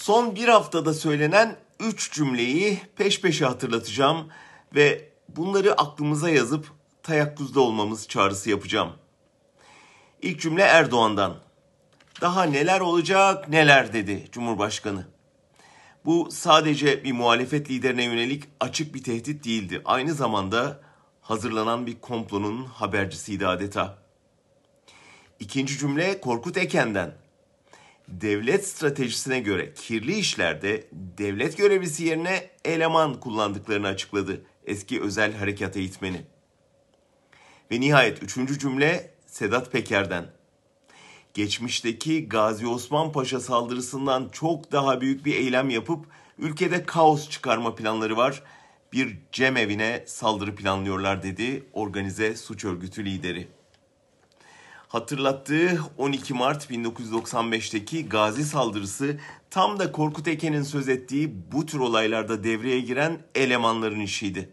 Son bir haftada söylenen üç cümleyi peş peşe hatırlatacağım ve bunları aklımıza yazıp tayakkuzda olmamız çağrısı yapacağım. İlk cümle Erdoğan'dan. Daha neler olacak neler dedi Cumhurbaşkanı. Bu sadece bir muhalefet liderine yönelik açık bir tehdit değildi. Aynı zamanda hazırlanan bir komplonun habercisiydi adeta. İkinci cümle Korkut Eken'den. Devlet stratejisine göre kirli işlerde devlet görevlisi yerine eleman kullandıklarını açıkladı eski özel harekat eğitmeni. Ve nihayet üçüncü cümle Sedat Peker'den. Geçmişteki Gazi Osman Paşa saldırısından çok daha büyük bir eylem yapıp ülkede kaos çıkarma planları var. Bir cemevine saldırı planlıyorlar dedi organize suç örgütü lideri hatırlattığı 12 Mart 1995'teki Gazi saldırısı tam da Korkut Eken'in söz ettiği bu tür olaylarda devreye giren elemanların işiydi.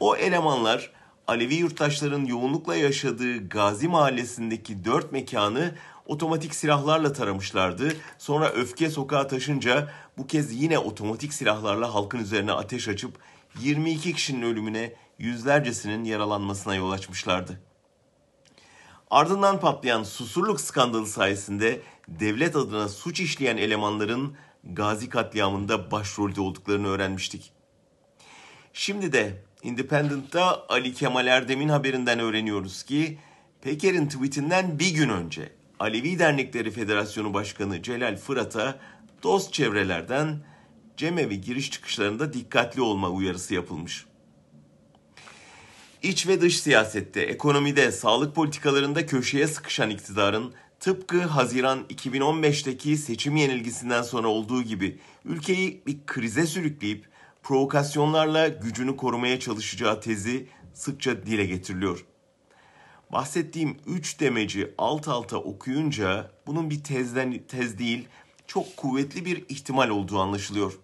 O elemanlar Alevi yurttaşların yoğunlukla yaşadığı Gazi mahallesindeki dört mekanı otomatik silahlarla taramışlardı. Sonra öfke sokağa taşınca bu kez yine otomatik silahlarla halkın üzerine ateş açıp 22 kişinin ölümüne yüzlercesinin yaralanmasına yol açmışlardı. Ardından patlayan susurluk skandalı sayesinde devlet adına suç işleyen elemanların Gazi katliamında başrolde olduklarını öğrenmiştik. Şimdi de Independent'ta Ali Kemal Erdem'in haberinden öğreniyoruz ki Peker'in tweetinden bir gün önce Alevi Dernekleri Federasyonu Başkanı Celal Fırat'a dost çevrelerden cemevi giriş çıkışlarında dikkatli olma uyarısı yapılmış. İç ve dış siyasette, ekonomide, sağlık politikalarında köşeye sıkışan iktidarın tıpkı Haziran 2015'teki seçim yenilgisinden sonra olduğu gibi ülkeyi bir krize sürükleyip provokasyonlarla gücünü korumaya çalışacağı tezi sıkça dile getiriliyor. Bahsettiğim üç demeci alt alta okuyunca bunun bir tezden tez değil, çok kuvvetli bir ihtimal olduğu anlaşılıyor.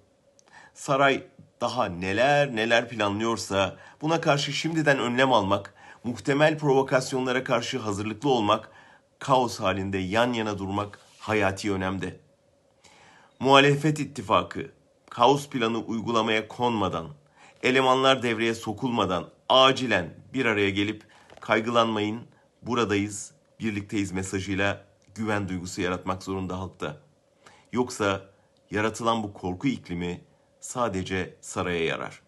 Saray daha neler neler planlıyorsa buna karşı şimdiden önlem almak, muhtemel provokasyonlara karşı hazırlıklı olmak, kaos halinde yan yana durmak hayati önemde. Muhalefet ittifakı, kaos planı uygulamaya konmadan, elemanlar devreye sokulmadan acilen bir araya gelip kaygılanmayın, buradayız, birlikteyiz mesajıyla güven duygusu yaratmak zorunda halkta. Yoksa yaratılan bu korku iklimi sadece saraya yarar.